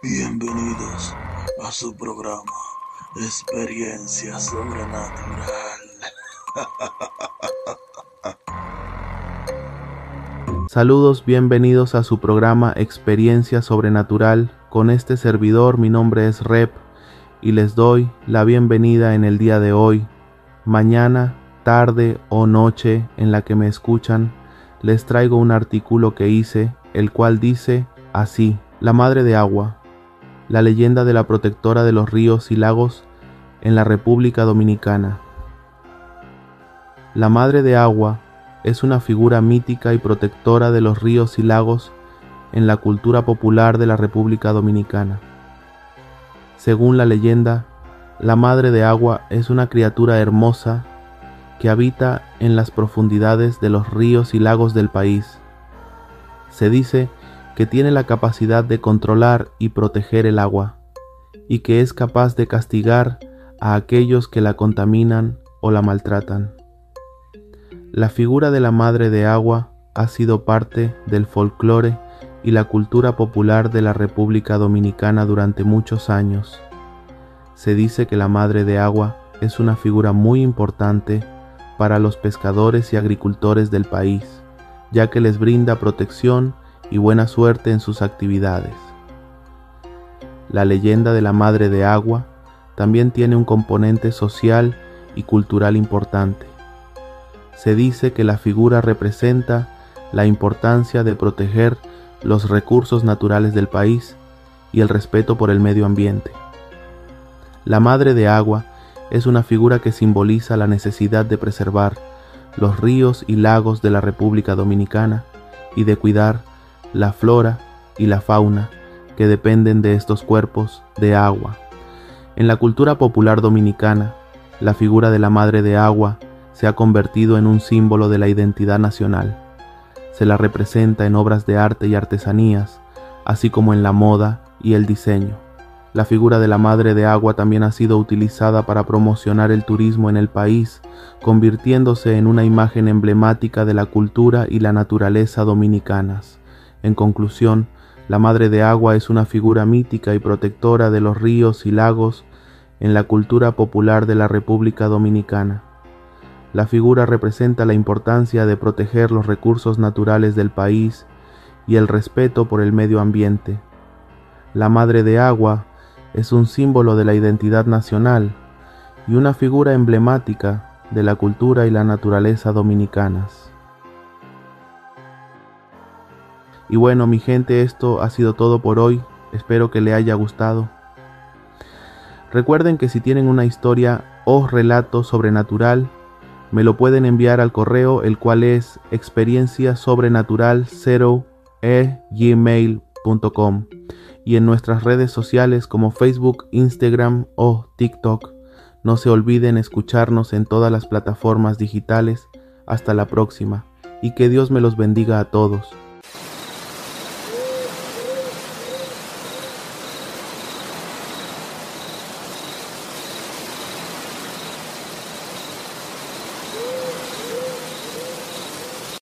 Bienvenidos a su programa Experiencia Sobrenatural. Saludos, bienvenidos a su programa Experiencia Sobrenatural. Con este servidor mi nombre es Rep y les doy la bienvenida en el día de hoy. Mañana, tarde o noche en la que me escuchan, les traigo un artículo que hice, el cual dice así, la madre de agua, la leyenda de la protectora de los ríos y lagos en la República Dominicana. La madre de agua es una figura mítica y protectora de los ríos y lagos en la cultura popular de la República Dominicana. Según la leyenda, la Madre de Agua es una criatura hermosa que habita en las profundidades de los ríos y lagos del país. Se dice que tiene la capacidad de controlar y proteger el agua, y que es capaz de castigar a aquellos que la contaminan o la maltratan. La figura de la Madre de Agua ha sido parte del folclore y la cultura popular de la República Dominicana durante muchos años. Se dice que la Madre de Agua es una figura muy importante para los pescadores y agricultores del país, ya que les brinda protección y buena suerte en sus actividades. La leyenda de la Madre de Agua también tiene un componente social y cultural importante. Se dice que la figura representa la importancia de proteger los recursos naturales del país y el respeto por el medio ambiente. La Madre de Agua es una figura que simboliza la necesidad de preservar los ríos y lagos de la República Dominicana y de cuidar la flora y la fauna que dependen de estos cuerpos de agua. En la cultura popular dominicana, la figura de la Madre de Agua se ha convertido en un símbolo de la identidad nacional se la representa en obras de arte y artesanías, así como en la moda y el diseño. La figura de la Madre de Agua también ha sido utilizada para promocionar el turismo en el país, convirtiéndose en una imagen emblemática de la cultura y la naturaleza dominicanas. En conclusión, la Madre de Agua es una figura mítica y protectora de los ríos y lagos en la cultura popular de la República Dominicana. La figura representa la importancia de proteger los recursos naturales del país y el respeto por el medio ambiente. La Madre de Agua es un símbolo de la identidad nacional y una figura emblemática de la cultura y la naturaleza dominicanas. Y bueno, mi gente, esto ha sido todo por hoy. Espero que le haya gustado. Recuerden que si tienen una historia o relato sobrenatural, me lo pueden enviar al correo el cual es experiencia sobrenatural 0 gmail.com y en nuestras redes sociales como Facebook, Instagram o TikTok. No se olviden escucharnos en todas las plataformas digitales. Hasta la próxima y que Dios me los bendiga a todos.